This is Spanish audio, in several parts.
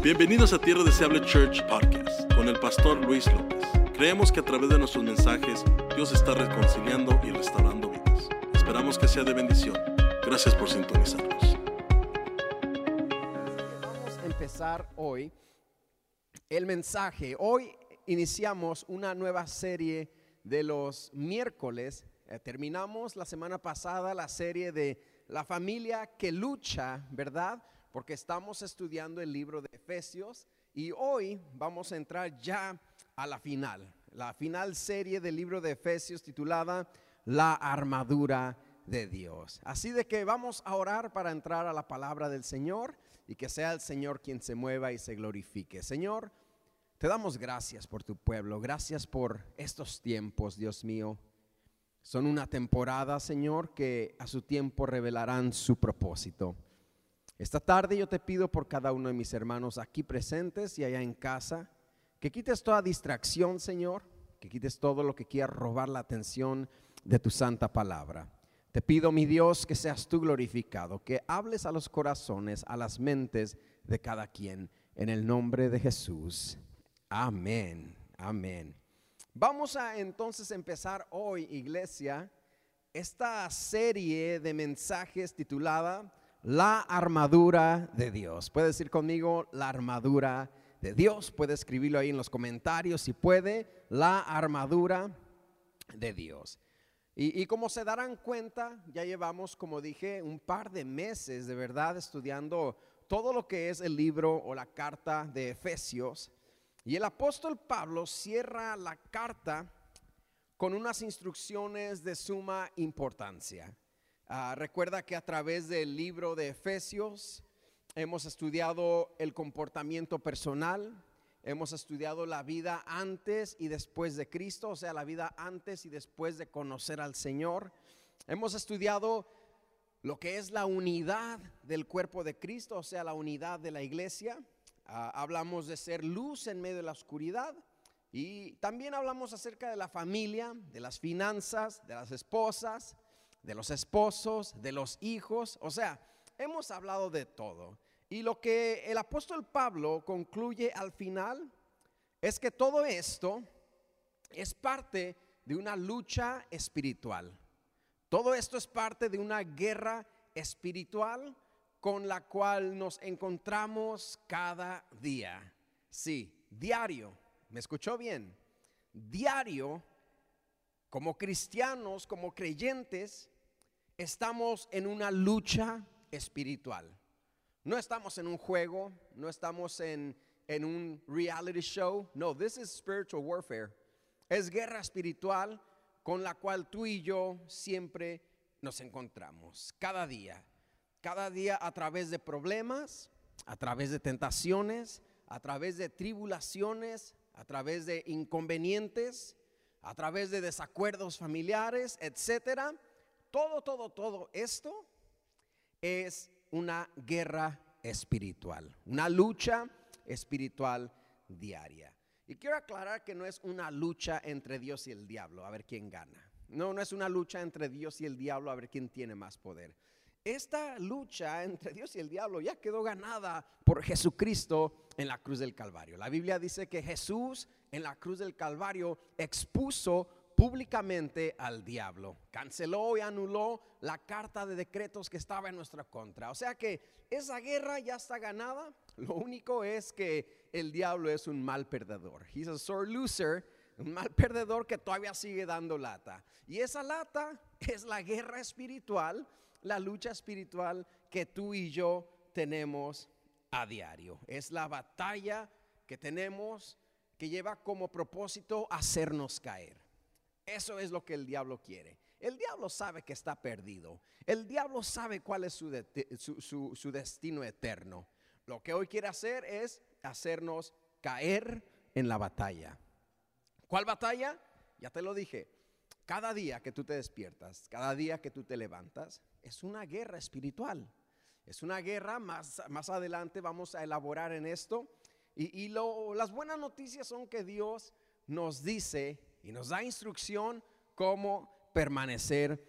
Bienvenidos a Tierra Deseable Church Podcast con el pastor Luis López. Creemos que a través de nuestros mensajes Dios está reconciliando y restaurando vidas. Esperamos que sea de bendición. Gracias por sintonizarnos. Vamos a empezar hoy el mensaje. Hoy iniciamos una nueva serie de los miércoles. Eh, terminamos la semana pasada la serie de la familia que lucha, ¿verdad? Porque estamos estudiando el libro de Efesios y hoy vamos a entrar ya a la final, la final serie del libro de Efesios titulada La armadura de Dios. Así de que vamos a orar para entrar a la palabra del Señor y que sea el Señor quien se mueva y se glorifique. Señor, te damos gracias por tu pueblo, gracias por estos tiempos, Dios mío. Son una temporada, Señor, que a su tiempo revelarán su propósito. Esta tarde yo te pido por cada uno de mis hermanos aquí presentes y allá en casa, que quites toda distracción, Señor, que quites todo lo que quiera robar la atención de tu santa palabra. Te pido, mi Dios, que seas tú glorificado, que hables a los corazones, a las mentes de cada quien, en el nombre de Jesús. Amén, amén. Vamos a entonces empezar hoy, iglesia, esta serie de mensajes titulada la armadura de Dios. Puede decir conmigo la armadura de Dios. Puede escribirlo ahí en los comentarios si puede. La armadura de Dios. Y, y, como se darán cuenta, ya llevamos, como dije, un par de meses de verdad estudiando todo lo que es el libro o la carta de Efesios. Y el apóstol Pablo cierra la carta con unas instrucciones de suma importancia. Uh, recuerda que a través del libro de Efesios hemos estudiado el comportamiento personal, hemos estudiado la vida antes y después de Cristo, o sea, la vida antes y después de conocer al Señor. Hemos estudiado lo que es la unidad del cuerpo de Cristo, o sea, la unidad de la iglesia. Uh, hablamos de ser luz en medio de la oscuridad. Y también hablamos acerca de la familia, de las finanzas, de las esposas, de los esposos, de los hijos, o sea, hemos hablado de todo. Y lo que el apóstol Pablo concluye al final es que todo esto es parte de una lucha espiritual. Todo esto es parte de una guerra espiritual con la cual nos encontramos cada día. Sí, diario. ¿Me escuchó bien? Diario, como cristianos, como creyentes, estamos en una lucha espiritual. No estamos en un juego, no estamos en, en un reality show. No, this is spiritual warfare. Es guerra espiritual con la cual tú y yo siempre nos encontramos. Cada día. Cada día a través de problemas, a través de tentaciones, a través de tribulaciones, a través de inconvenientes, a través de desacuerdos familiares, etcétera todo, todo, todo esto es una guerra espiritual, una lucha espiritual diaria. Y quiero aclarar que no es una lucha entre Dios y el diablo, a ver quién gana. No, no es una lucha entre Dios y el diablo, a ver quién tiene más poder. Esta lucha entre Dios y el diablo ya quedó ganada por Jesucristo en la cruz del Calvario. La Biblia dice que Jesús en la cruz del Calvario expuso públicamente al diablo. Canceló y anuló la carta de decretos que estaba en nuestra contra. O sea que esa guerra ya está ganada. Lo único es que el diablo es un mal perdedor. He's a sore loser, un mal perdedor que todavía sigue dando lata. Y esa lata es la guerra espiritual, la lucha espiritual que tú y yo tenemos a diario. Es la batalla que tenemos que lleva como propósito hacernos caer. Eso es lo que el diablo quiere. El diablo sabe que está perdido. El diablo sabe cuál es su, su, destino eterno. Lo que hoy quiere hacer es hacernos caer en la batalla. ¿Cuál batalla? Ya te lo dije. Cada día que tú te despiertas, cada día que tú te levantas, es una guerra espiritual. Es una guerra, más, más adelante vamos a elaborar en esto. Y, lo, las buenas noticias son que Dios nos dice y nos da instrucción cómo permanecer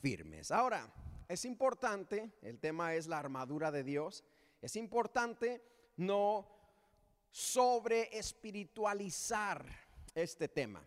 firmes. Ahora, es importante, el tema es la armadura de Dios, es importante no sobre espiritualizar este tema.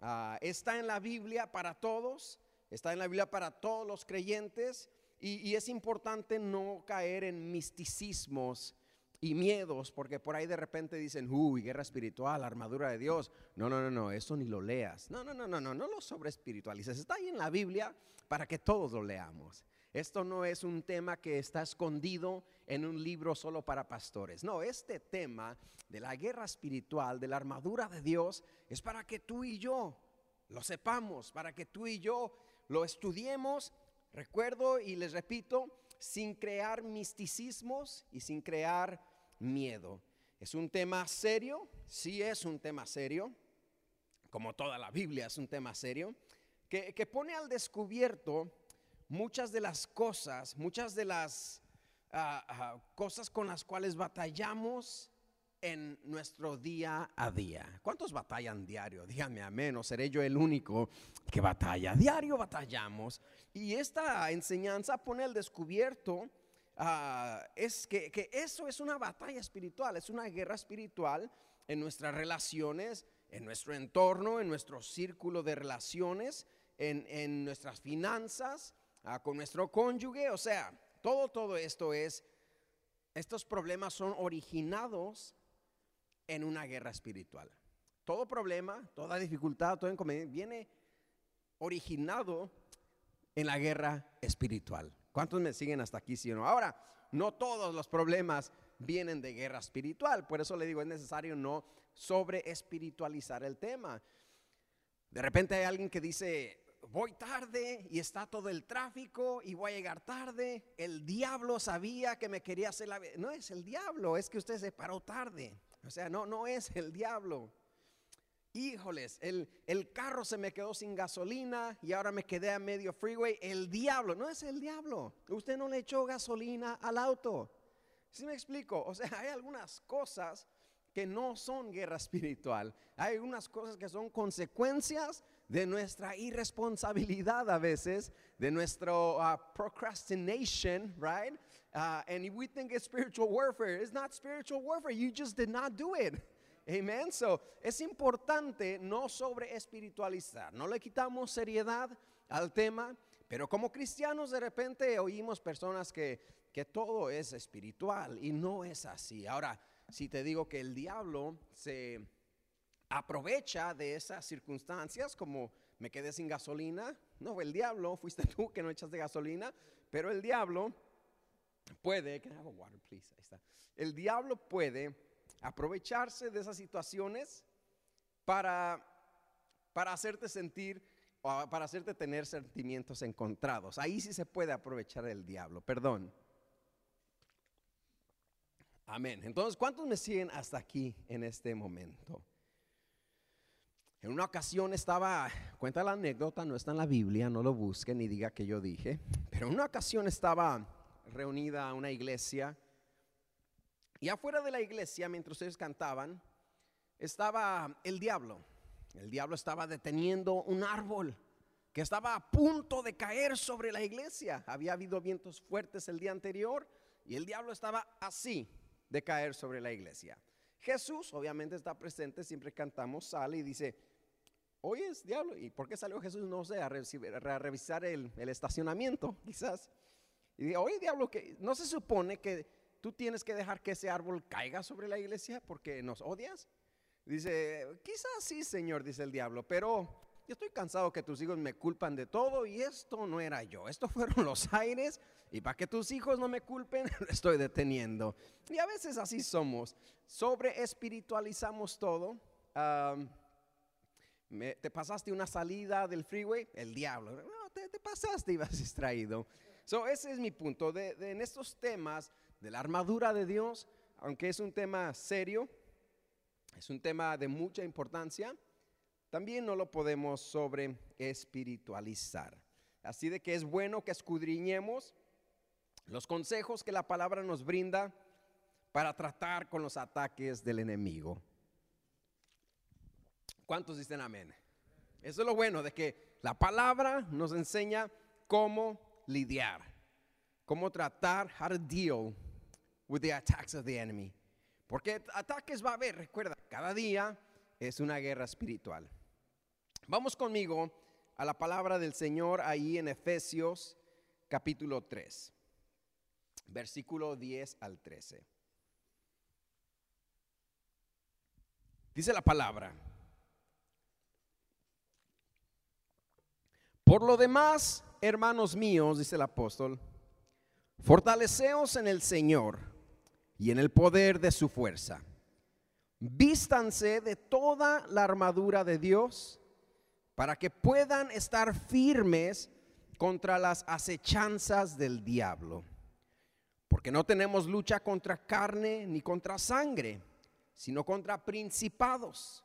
Ah, está en la Biblia para todos, está en la Biblia para todos los creyentes y, y es importante no caer en misticismos y miedos, porque por ahí de repente dicen, uy, guerra espiritual, armadura de Dios. No, no, no, no, eso ni lo leas. No, no, no, no, no, no lo sobre espiritualices. Está ahí en la Biblia para que todos lo leamos. Esto no es un tema que está escondido en un libro solo para pastores. No, este tema de la guerra espiritual, de la armadura de Dios, es para que tú y yo lo sepamos, para que tú y yo lo estudiemos. Recuerdo y les repito, sin crear misticismos y sin crear miedo. ¿Es un tema serio? Sí es un tema serio, como toda la Biblia es un tema serio, que, pone al descubierto muchas de las cosas, muchas de las ah, cosas con las cuales batallamos en nuestro día a día. ¿Cuántos batallan diario? Díganme amén, o seré yo el único que batalla. Diario batallamos. Y esta enseñanza pone al descubierto Ah, es que, eso es una batalla espiritual, es una guerra espiritual en nuestras relaciones, en nuestro entorno, en nuestro círculo de relaciones, en, nuestras finanzas, ah, con nuestro cónyuge. O sea, todo, todo esto es, estos problemas son originados en una guerra espiritual. Todo problema, toda dificultad, todo inconveniente viene originado en la guerra espiritual. ¿Cuántos me siguen hasta aquí, sí o no? Ahora, no todos los problemas vienen de guerra espiritual, por eso le digo, es necesario no sobre espiritualizar el tema. De repente hay alguien que dice, voy tarde y está todo el tráfico y voy a llegar tarde. El diablo sabía que me quería hacer la... No es el diablo, es que usted se paró tarde. O sea, no, no es el diablo híjoles, el, el, carro se me quedó sin gasolina y ahora me quedé a medio freeway. El diablo, no es el diablo. Usted no le echó gasolina al auto. ¿Sí me explico? O sea, hay algunas cosas que no son guerra espiritual. Hay algunas cosas que son consecuencias de nuestra irresponsabilidad a veces, de nuestro uh, procrastination, right? Uh, and we think it's spiritual warfare. It's not spiritual warfare. You just did not do it. Amen. So, es importante no sobre espiritualizar. No le quitamos seriedad al tema, pero como cristianos de repente oímos personas que, que todo es espiritual y no es así. Ahora, si te digo que el diablo se aprovecha de esas circunstancias, como me quedé sin gasolina, no, el diablo, fuiste tú que no echaste gasolina, pero el diablo puede, water, please? Ahí está. El diablo puede aprovecharse de esas situaciones para, para hacerte sentir para hacerte tener sentimientos encontrados. Ahí sí se puede aprovechar el diablo, perdón. Amén. Entonces, ¿cuántos me siguen hasta aquí en este momento? En una ocasión estaba, cuenta la anécdota, no está en la Biblia, no lo busquen ni diga que yo dije, pero en una ocasión estaba reunida una iglesia y afuera de la iglesia, mientras ustedes cantaban, estaba el diablo. El diablo estaba deteniendo un árbol que estaba a punto de caer sobre la iglesia. Había habido vientos fuertes el día anterior y el diablo estaba así de caer sobre la iglesia. Jesús obviamente está presente, siempre cantamos, sale y dice, oye, es diablo, ¿y por qué salió Jesús? No sé, a, revisar el, estacionamiento, quizás. Y dice, diablo, que no se supone que tú tienes que dejar que ese árbol caiga sobre la iglesia porque nos odias. Dice, quizás sí, Señor, dice el diablo, pero yo estoy cansado que tus hijos me culpan de todo y esto no era yo, esto fueron los aires y para que tus hijos no me culpen, lo estoy deteniendo. Y a veces así somos, sobre espiritualizamos todo. te pasaste una salida del freeway, el diablo, no, te, pasaste y vas distraído. So, ese es mi punto. de, en estos temas de la armadura de Dios, aunque es un tema serio, es un tema de mucha importancia, también no lo podemos sobre espiritualizar. Así de que es bueno que escudriñemos los consejos que la palabra nos brinda para tratar con los ataques del enemigo. ¿Cuántos dicen amén? Eso es lo bueno de que la palabra nos enseña cómo lidiar, cómo tratar, how to deal with the attacks of the enemy. Porque ataques va a haber, recuerda, cada día es una guerra espiritual. Vamos conmigo a la palabra del Señor ahí en Efesios capítulo 3, versículo 10 al 13. Dice la palabra. Por lo demás, hermanos míos, dice el apóstol, fortaleceos en el Señor y en el poder de su fuerza. Vístanse de toda la armadura de Dios para que puedan estar firmes contra las acechanzas del diablo. Porque no tenemos lucha contra carne ni contra sangre, sino contra principados,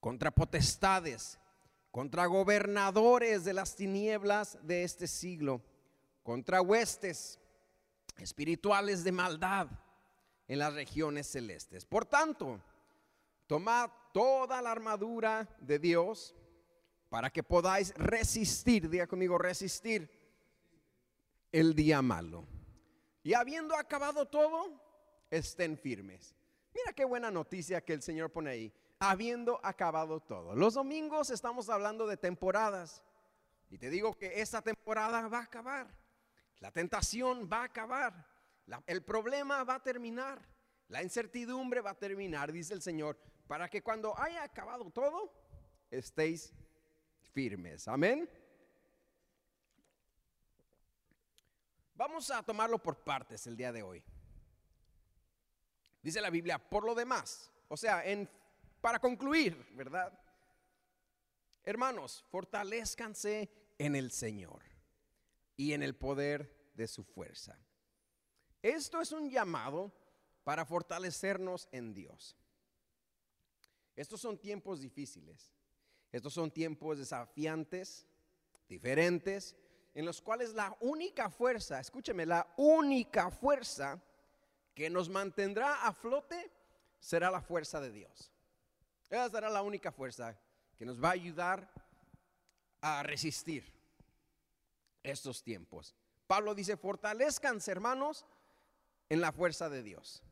contra potestades, contra gobernadores de las tinieblas de este siglo, contra huestes espirituales de maldad en las regiones celestes. Por tanto, tomad toda la armadura de Dios para que podáis resistir, diga conmigo, resistir el día malo. Y habiendo acabado todo, estén firmes. Mira qué buena noticia que el Señor pone ahí. Habiendo acabado todo. Los domingos estamos hablando de temporadas. Y te digo que esta temporada va a acabar. La tentación va a acabar. el problema va a terminar. La incertidumbre va a terminar, dice el Señor, para que cuando haya acabado todo, estéis firmes. Amén. Vamos a tomarlo por partes el día de hoy. Dice la Biblia, por lo demás, o sea, en, para concluir, ¿verdad? Hermanos, fortalezcanse en el Señor y en el poder de su fuerza. Esto es un llamado para fortalecernos en Dios. Estos son tiempos difíciles. Estos son tiempos desafiantes, diferentes, en los cuales la única fuerza, escúcheme, la única fuerza que nos mantendrá a flote será la fuerza de Dios. Esa será la única fuerza que nos va a ayudar a resistir estos tiempos. Pablo dice, fortalezcanse hermanos en la fuerza de Dios.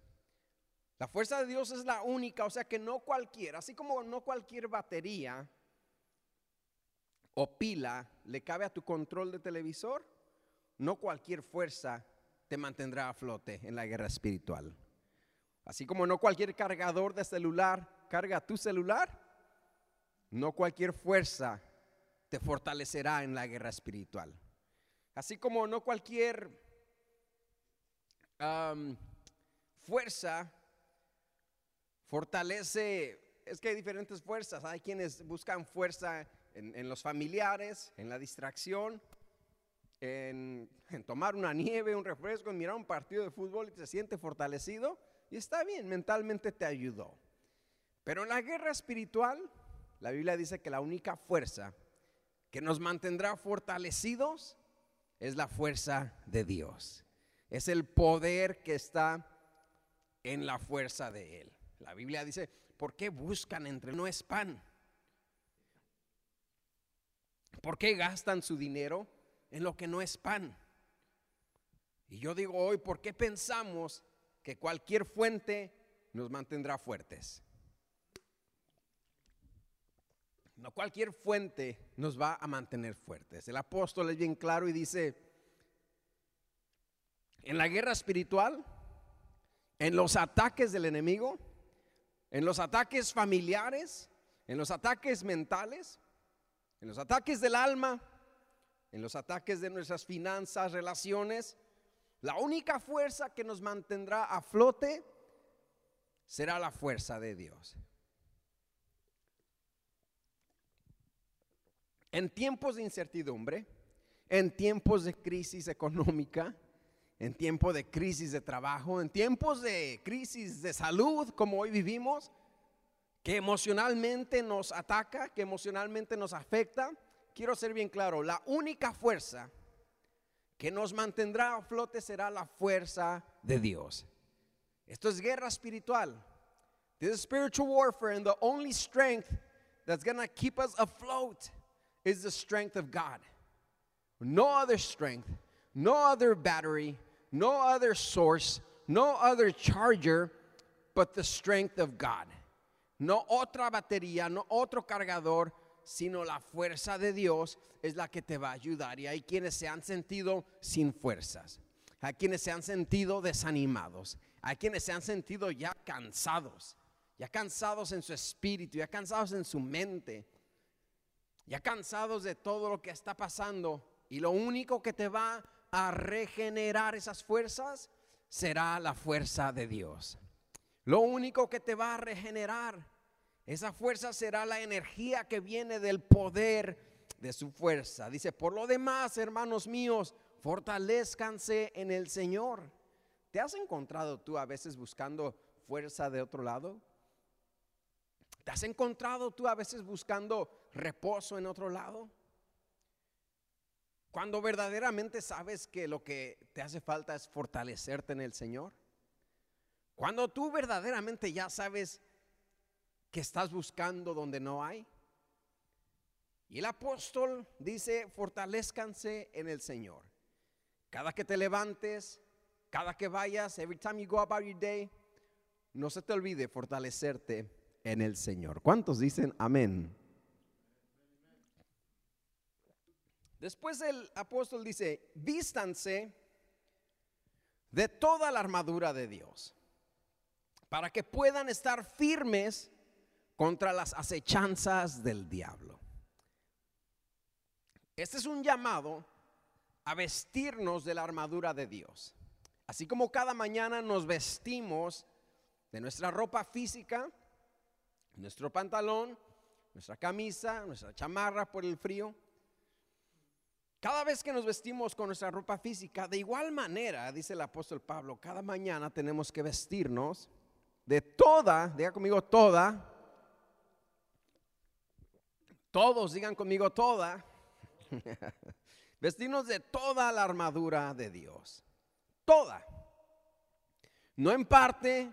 La fuerza de Dios es la única, o sea que no cualquiera, así como no cualquier batería o pila le cabe a tu control de televisor, no cualquier fuerza te mantendrá a flote en la guerra espiritual. Así como no cualquier cargador de celular carga tu celular, no cualquier fuerza te fortalecerá en la guerra espiritual. Así como no cualquier fuerza fortalece, es que hay diferentes fuerzas, hay quienes buscan fuerza en los familiares, en la distracción, en, tomar una nieve, un refresco, en mirar un partido de fútbol y te siente fortalecido. Y está bien, mentalmente te ayudó. Pero en la guerra espiritual, la Biblia dice que la única fuerza que nos mantendrá fortalecidos es la fuerza de Dios. Es el poder que está en la fuerza de Él. La Biblia dice, ¿por qué buscan entre no es pan? ¿Por qué gastan su dinero en lo que no es pan. Y yo digo hoy, ¿por qué pensamos que cualquier fuente nos mantendrá fuertes? No cualquier fuente nos va a mantener fuertes. El apóstol es bien claro y dice, en la guerra espiritual, en los ataques del enemigo, en los ataques familiares, en los ataques mentales, en los ataques del alma, en los ataques de nuestras finanzas, relaciones, la única fuerza que nos mantendrá a flote será la fuerza de Dios. En tiempos de incertidumbre, en tiempos de crisis económica, en tiempos de crisis de trabajo, en tiempos de crisis de salud como hoy vivimos, que emocionalmente nos ataca, que emocionalmente nos afecta, quiero ser bien claro, la única fuerza que nos mantendrá a flote será la fuerza de Dios. Esto es guerra espiritual. This is spiritual warfare and the only strength that's going to keep us afloat is the strength of God. No other strength, no other battery, no other source, no other charger but the strength of God. No otra batería, no otro cargador, sino la fuerza de Dios es la que te va a ayudar. Y hay quienes se han sentido sin fuerzas, hay quienes se han sentido desanimados, hay quienes se han sentido ya cansados, ya cansados en su espíritu, ya cansados en su mente, ya cansados de todo lo que está pasando. Y lo único que te va a regenerar esas fuerzas será la fuerza de Dios. Lo único que te va a regenerar esa fuerza será la energía que viene del poder de su fuerza. Dice, por lo demás, hermanos míos, fortalezcanse en el Señor. ¿Te has encontrado tú a veces buscando fuerza de otro lado? ¿Te has encontrado tú a veces buscando reposo en otro lado? Cuando verdaderamente sabes que lo que te hace falta es fortalecerte en el Señor. Cuando tú verdaderamente ya sabes que estás buscando donde no hay. Y el apóstol dice, fortalezcanse en el Señor. Cada que te levantes, cada que vayas, every time you go about your day, no se te olvide fortalecerte en el Señor. ¿Cuántos dicen amén? Después el apóstol dice, vístanse de toda la armadura de Dios, para que puedan estar firmes contra las acechanzas del diablo. Este es un llamado a vestirnos de la armadura de Dios. Así como cada mañana nos vestimos de nuestra ropa física, nuestro pantalón, nuestra camisa, nuestra chamarra por el frío. Cada vez que nos vestimos con nuestra ropa física, de igual manera, dice el apóstol Pablo, cada mañana tenemos que vestirnos de toda, diga conmigo toda, todos, digan conmigo toda. Vestirnos de toda la armadura de Dios. Toda. No en parte.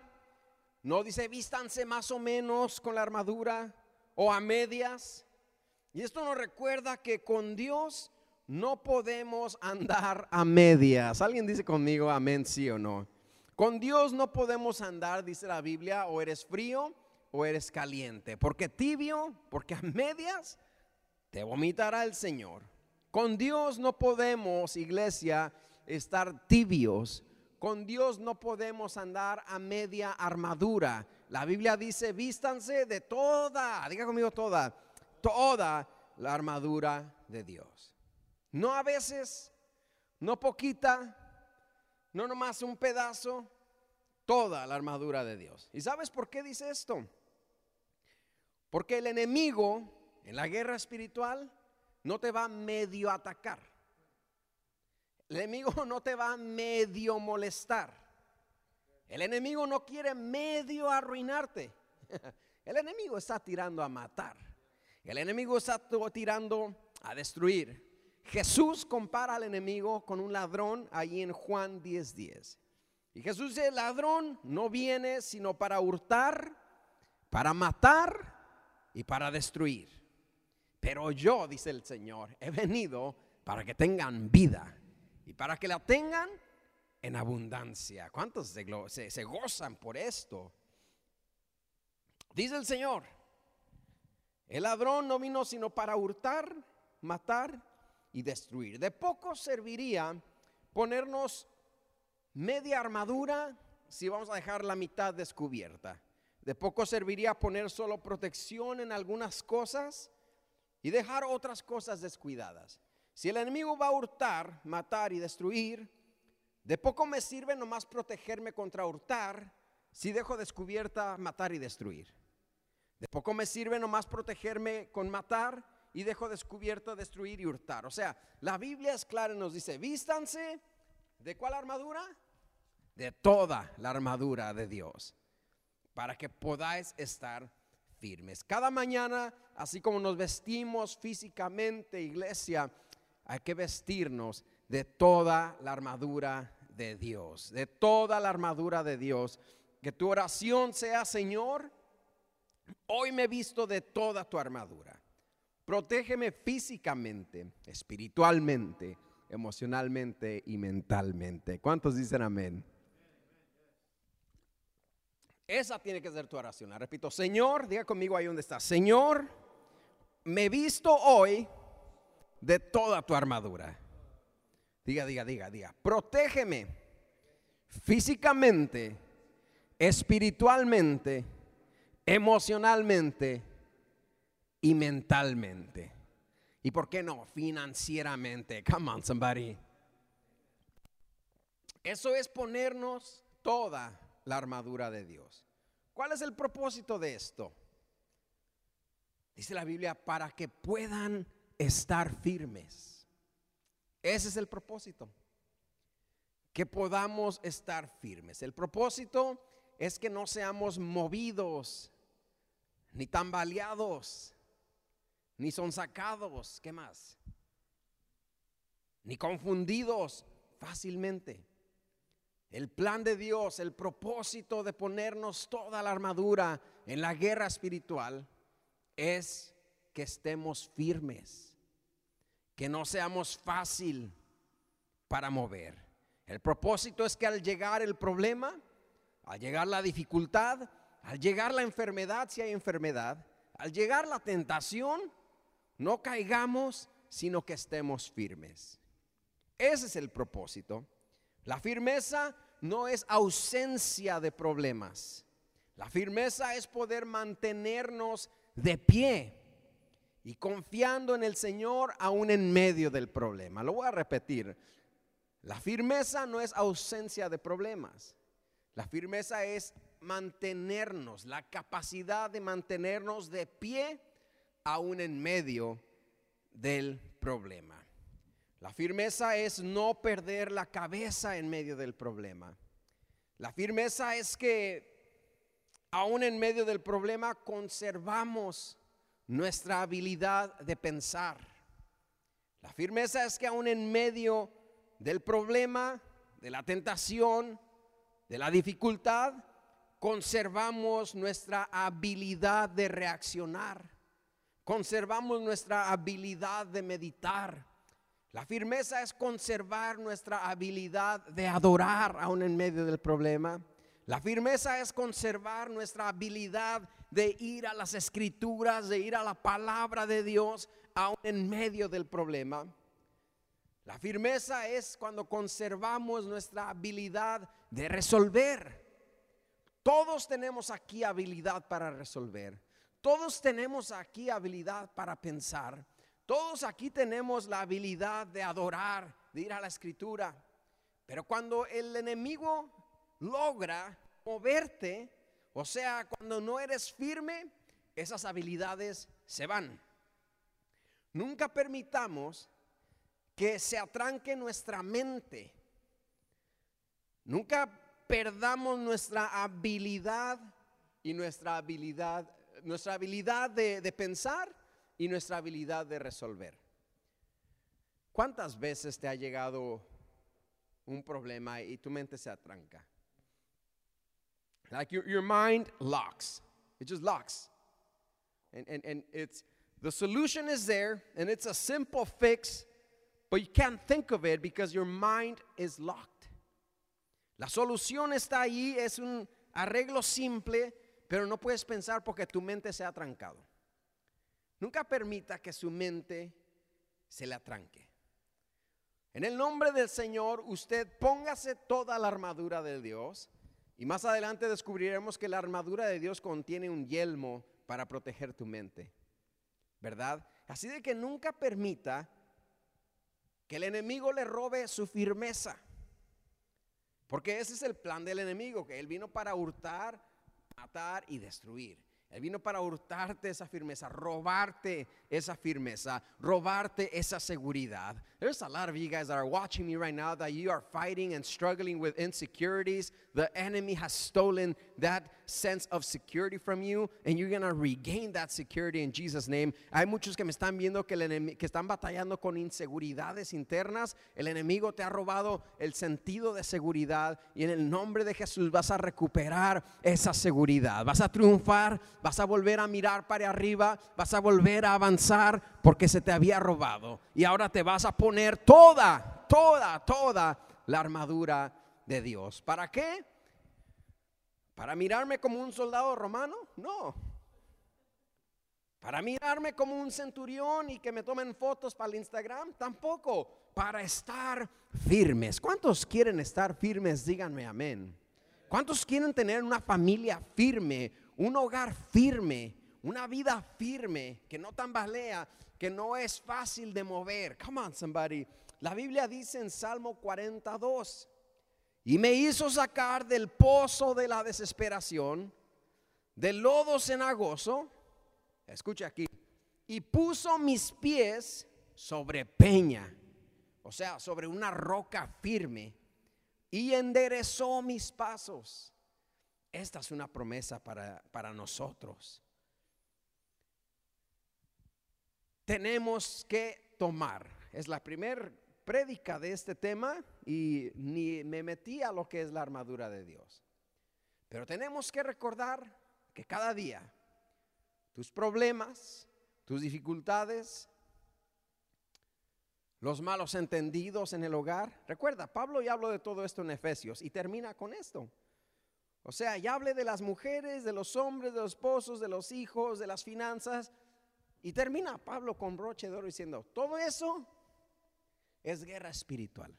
No dice vístanse más o menos con la armadura o a medias. Y esto nos recuerda que con Dios no podemos andar a medias. ¿Alguien dice conmigo amén, sí o no? Con Dios no podemos andar, dice la Biblia, o eres frío o eres caliente. Porque tibio, porque a medias, te vomitará el Señor. Con Dios no podemos, iglesia, estar tibios. Con Dios no podemos andar a media armadura. La Biblia dice, vístanse de toda, diga conmigo toda, toda la armadura de Dios. No a veces, no poquita, no nomás un pedazo, toda la armadura de Dios. ¿Y sabes por qué dice esto? Porque el enemigo en la guerra espiritual no te va a medio atacar. El enemigo no te va a medio molestar. El enemigo no quiere medio arruinarte. El enemigo está tirando a matar. El enemigo está tirando a destruir. Jesús compara al enemigo con un ladrón allí en Juan 10:10. Y Jesús dice, el ladrón no viene sino para hurtar, para matar y para destruir. Pero yo, dice el Señor, he venido para que tengan vida y para que la tengan en abundancia. ¿Cuántos se, se gozan por esto? Dice el Señor, el ladrón no vino sino para hurtar, matar y destruir. De poco serviría ponernos media armadura si vamos a dejar la mitad descubierta. De poco serviría poner solo protección en algunas cosas y dejar otras cosas descuidadas. Si el enemigo va a hurtar, matar y destruir, de poco me sirve nomás protegerme contra hurtar si dejo descubierta matar y destruir. De poco me sirve nomás protegerme con matar y dejo descubierta destruir y hurtar. O sea, la Biblia es clara y nos dice, vístanse de cuál armadura? De toda la armadura de Dios para que podáis estar firmes. Cada mañana, así como nos vestimos físicamente, iglesia, hay que vestirnos de toda la armadura de Dios, de toda la armadura de Dios. Que tu oración sea, Señor, hoy me he visto de toda tu armadura. Protégeme físicamente, espiritualmente, emocionalmente y mentalmente. ¿Cuántos dicen amén? Esa tiene que ser tu oración. La repito, Señor, diga conmigo ahí donde está. Señor, me visto hoy de toda tu armadura. Diga, diga, diga, diga. Protégeme físicamente, espiritualmente, emocionalmente y mentalmente. ¿Y por qué no? Financieramente. Come on, somebody. Eso es ponernos toda la armadura de Dios. ¿Cuál es el propósito de esto? Dice la Biblia, para que puedan estar firmes. Ese es el propósito. Que podamos estar firmes. El propósito es que no seamos movidos, ni tambaleados, ni son sacados, ¿qué más? Ni confundidos fácilmente. El plan de Dios, el propósito de ponernos toda la armadura en la guerra espiritual es que estemos firmes, que no seamos fácil para mover. El propósito es que al llegar el problema, al llegar la dificultad, al llegar la enfermedad, si hay enfermedad, al llegar la tentación, no caigamos, sino que estemos firmes. Ese es el propósito. La firmeza no es ausencia de problemas. La firmeza es poder mantenernos de pie y confiando en el Señor aún en medio del problema. Lo voy a repetir. La firmeza no es ausencia de problemas. La firmeza es mantenernos, la capacidad de mantenernos de pie aún en medio del problema. La firmeza es no perder la cabeza en medio del problema. La firmeza es que aún en medio del problema conservamos nuestra habilidad de pensar. La firmeza es que aún en medio del problema, de la tentación, de la dificultad, conservamos nuestra habilidad de reaccionar. Conservamos nuestra habilidad de meditar la firmeza es conservar nuestra habilidad de adorar aún en medio del problema. La firmeza es conservar nuestra habilidad de ir a las escrituras, de ir a la palabra de Dios aún en medio del problema. La firmeza es cuando conservamos nuestra habilidad de resolver. Todos tenemos aquí habilidad para resolver. Todos tenemos aquí habilidad para pensar. Todos aquí tenemos la habilidad de adorar, de ir a la escritura. Pero cuando el enemigo logra moverte, o sea, cuando no eres firme, esas habilidades se van. Nunca permitamos que se atranque nuestra mente. Nunca perdamos nuestra habilidad y nuestra habilidad, nuestra habilidad de, pensar y nuestra habilidad de resolver. ¿Cuántas veces te ha llegado un problema y tu mente se atranca? Like your, your mind locks. It just locks. And, and, and it's the solution is there and it's a simple fix, but you can't think of it because your mind is locked. La solución está ahí, es un arreglo simple, pero no puedes pensar porque tu mente se ha trancado. Nunca permita que su mente se le atranque. En el nombre del Señor, usted póngase toda la armadura de Dios. Y más adelante descubriremos que la armadura de Dios contiene un yelmo para proteger tu mente. ¿Verdad? Así de que nunca permita que el enemigo le robe su firmeza. Porque ese es el plan del enemigo, que él vino para hurtar, matar y destruir. Él vino para hurtarte esa firmeza, robarte esa firmeza, robarte esa seguridad. There's a lot of you guys that are watching me right now that you are fighting and struggling with insecurities. The enemy has stolen that sense of security from you and you're going to regain that security in Jesus name. Hay muchos que me están viendo que, el que están batallando con inseguridades internas. El enemigo te ha robado el sentido de seguridad y en el nombre de Jesús vas a recuperar esa seguridad. Vas a triunfar vas a volver a mirar para arriba, vas a volver a avanzar porque se te había robado. Y ahora te vas a poner toda, toda, toda la armadura de Dios. ¿Para qué? ¿Para mirarme como un soldado romano? No. ¿Para mirarme como un centurión y que me tomen fotos para el Instagram? Tampoco. Para estar firmes. ¿Cuántos quieren estar firmes? Díganme amén. ¿Cuántos quieren tener una familia firme, un hogar firme, una vida firme, que no tambalea, que no es fácil de mover? Come on, somebody. La Biblia dice en Salmo 42, y me hizo sacar del pozo de la desesperación, del lodo cenagoso, escucha aquí, y puso mis pies sobre peña, o sea, sobre una roca firme, y enderezó mis pasos. Esta es una promesa para, para nosotros. Tenemos que tomar, es la primera prédica de este tema y ni me metí a lo que es la armadura de Dios. Pero tenemos que recordar que cada día tus problemas, tus dificultades, los malos entendidos en el hogar. Recuerda, Pablo ya habló de todo esto en Efesios y termina con esto. O sea, ya hablé de las mujeres, de los hombres, de los esposos, de los hijos, de las finanzas. Y termina Pablo con broche de oro diciendo, todo eso es guerra espiritual.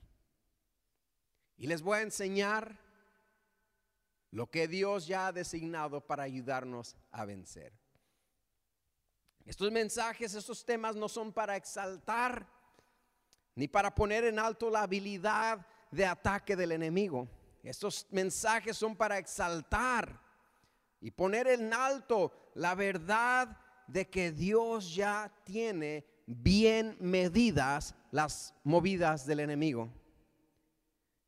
Y les voy a enseñar lo que Dios ya ha designado para ayudarnos a vencer. Estos mensajes, estos temas no son para exaltar ni para poner en alto la habilidad de ataque del enemigo. Estos mensajes son para exaltar y poner en alto la verdad de que Dios ya tiene bien medidas las movidas del enemigo.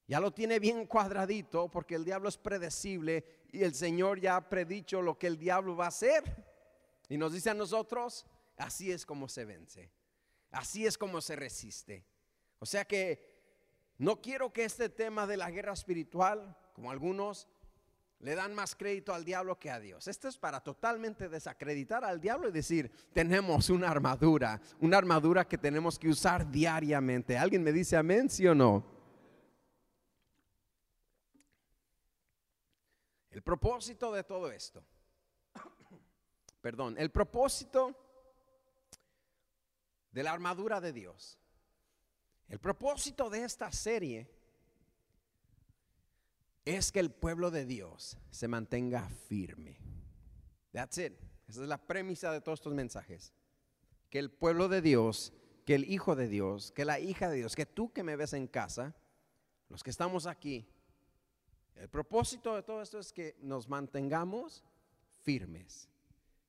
Ya lo tiene bien cuadradito porque el diablo es predecible y el Señor ya ha predicho lo que el diablo va a hacer. Y nos dice a nosotros, así es como se vence, así es como se resiste. O sea que no quiero que este tema de la guerra espiritual, como algunos, le dan más crédito al diablo que a Dios. Esto es para totalmente desacreditar al diablo y decir, tenemos una armadura, una armadura que tenemos que usar diariamente. ¿Alguien me dice amén, sí o no? El propósito de todo esto, perdón, el propósito de la armadura de Dios, el propósito de esta serie es que el pueblo de Dios se mantenga firme. That's it. Esa es la premisa de todos estos mensajes. Que el pueblo de Dios, que el hijo de Dios, que la hija de Dios, que tú que me ves en casa, los que estamos aquí, el propósito de todo esto es que nos mantengamos firmes,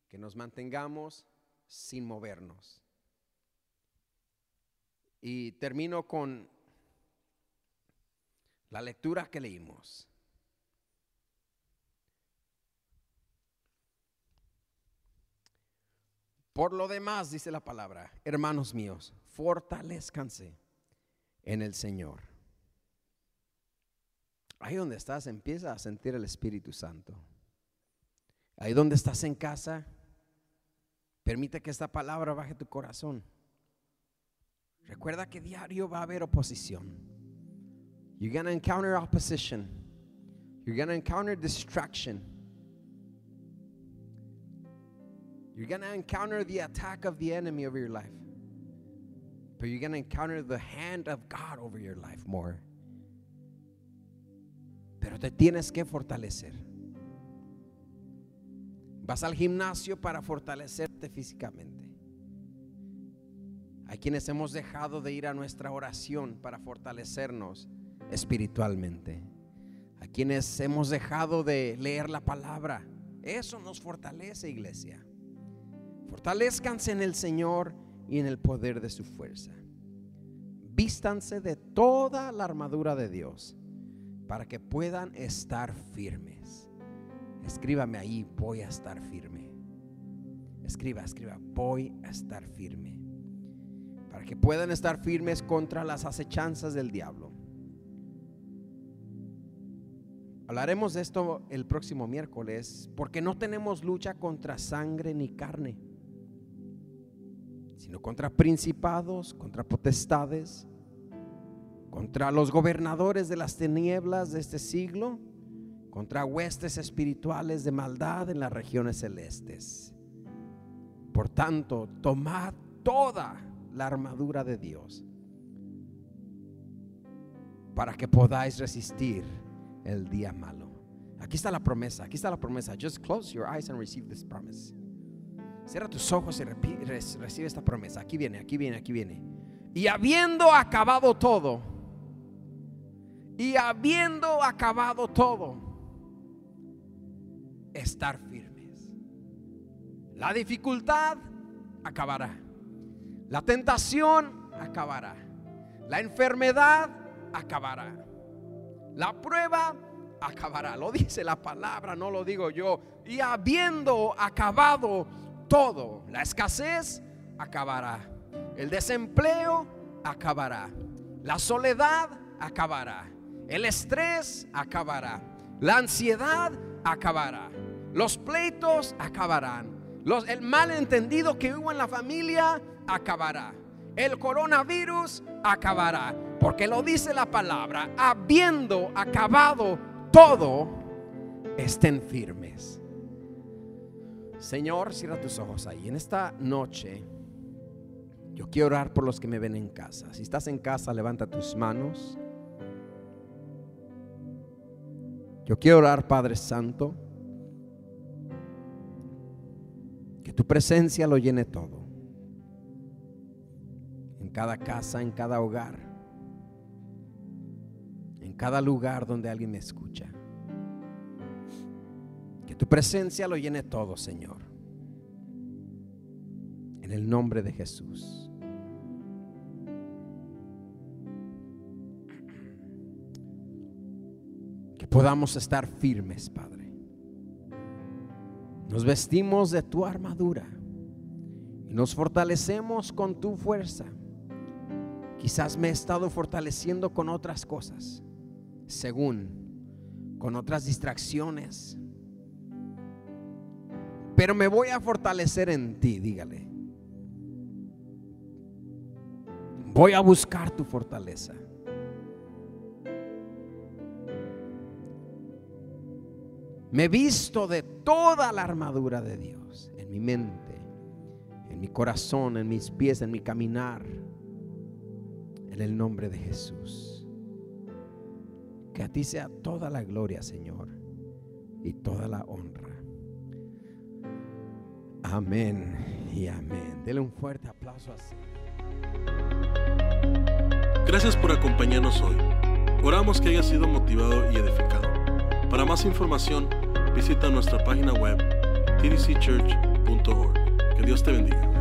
que nos mantengamos sin movernos. Y termino con la lectura que leímos. Por lo demás, dice la palabra, hermanos míos, fortalezcanse en el Señor. Ahí donde estás, empieza a sentir el Espíritu Santo. Ahí donde estás en casa, permite que esta palabra baje tu corazón. Recuerda que diario va a haber oposición. You're going to encounter opposition. You're going to encounter distraction. You're going to encounter the attack of the enemy over your life. But you're going to encounter the hand of God over your life more. Pero te tienes que fortalecer. Vas al gimnasio para fortalecerte físicamente. Hay quienes hemos dejado de ir a nuestra oración para fortalecernos espiritualmente. A quienes hemos dejado de leer la palabra. Eso nos fortalece, iglesia. Fortalezcanse en el Señor y en el poder de su fuerza. Vístanse de toda la armadura de Dios para que puedan estar firmes. Escríbame ahí, voy a estar firme. Escriba, escriba, voy a estar firme. Para que puedan estar firmes contra las acechanzas del diablo. Hablaremos de esto el próximo miércoles, porque no tenemos lucha contra sangre ni carne, sino contra principados, contra potestades, contra los gobernadores de las tinieblas de este siglo, contra huestes espirituales de maldad en las regiones celestes. Por tanto, tomad toda la armadura de Dios para que podáis resistir el día malo. Aquí está la promesa, aquí está la promesa. Just close your eyes and receive this promise. Cierra tus ojos y recibe esta promesa. Aquí viene, aquí viene, aquí viene. Y habiendo acabado todo, y habiendo acabado todo, estar firmes. La dificultad acabará. La tentación acabará. La enfermedad acabará. La prueba acabará. Lo dice la palabra, no lo digo yo. Y habiendo acabado todo, la escasez acabará. El desempleo acabará. La soledad acabará. El estrés acabará. La ansiedad acabará. Los pleitos acabarán. Los, el malentendido que hubo en la familia acabará. El coronavirus acabará. Porque lo dice la palabra. Habiendo acabado todo, estén firmes. Señor, cierra tus ojos ahí. En esta noche, yo quiero orar por los que me ven en casa. Si estás en casa, levanta tus manos. Yo quiero orar, Padre Santo, que tu presencia lo llene todo. En cada casa, en cada hogar, cada lugar donde alguien me escucha. Que tu presencia lo llene todo, Señor. En el nombre de Jesús. podamos estar firmes, Padre. Nos vestimos de tu armadura y nos fortalecemos con tu fuerza. Quizás me he estado fortaleciendo con otras cosas, según, con otras distracciones. Pero me voy a fortalecer en ti, dígale. Voy a buscar tu fortaleza. Me visto de toda la armadura de Dios en mi mente, en mi corazón, en mis pies, en mi caminar. En el nombre de Jesús. Que a ti sea toda la gloria, Señor, y toda la honra. Amén y amén. Dele un fuerte aplauso así. Gracias por acompañarnos hoy. Oramos que haya sido motivado y edificado. Para más información, visita nuestra página web tdcchurch.org. Que Dios te bendiga.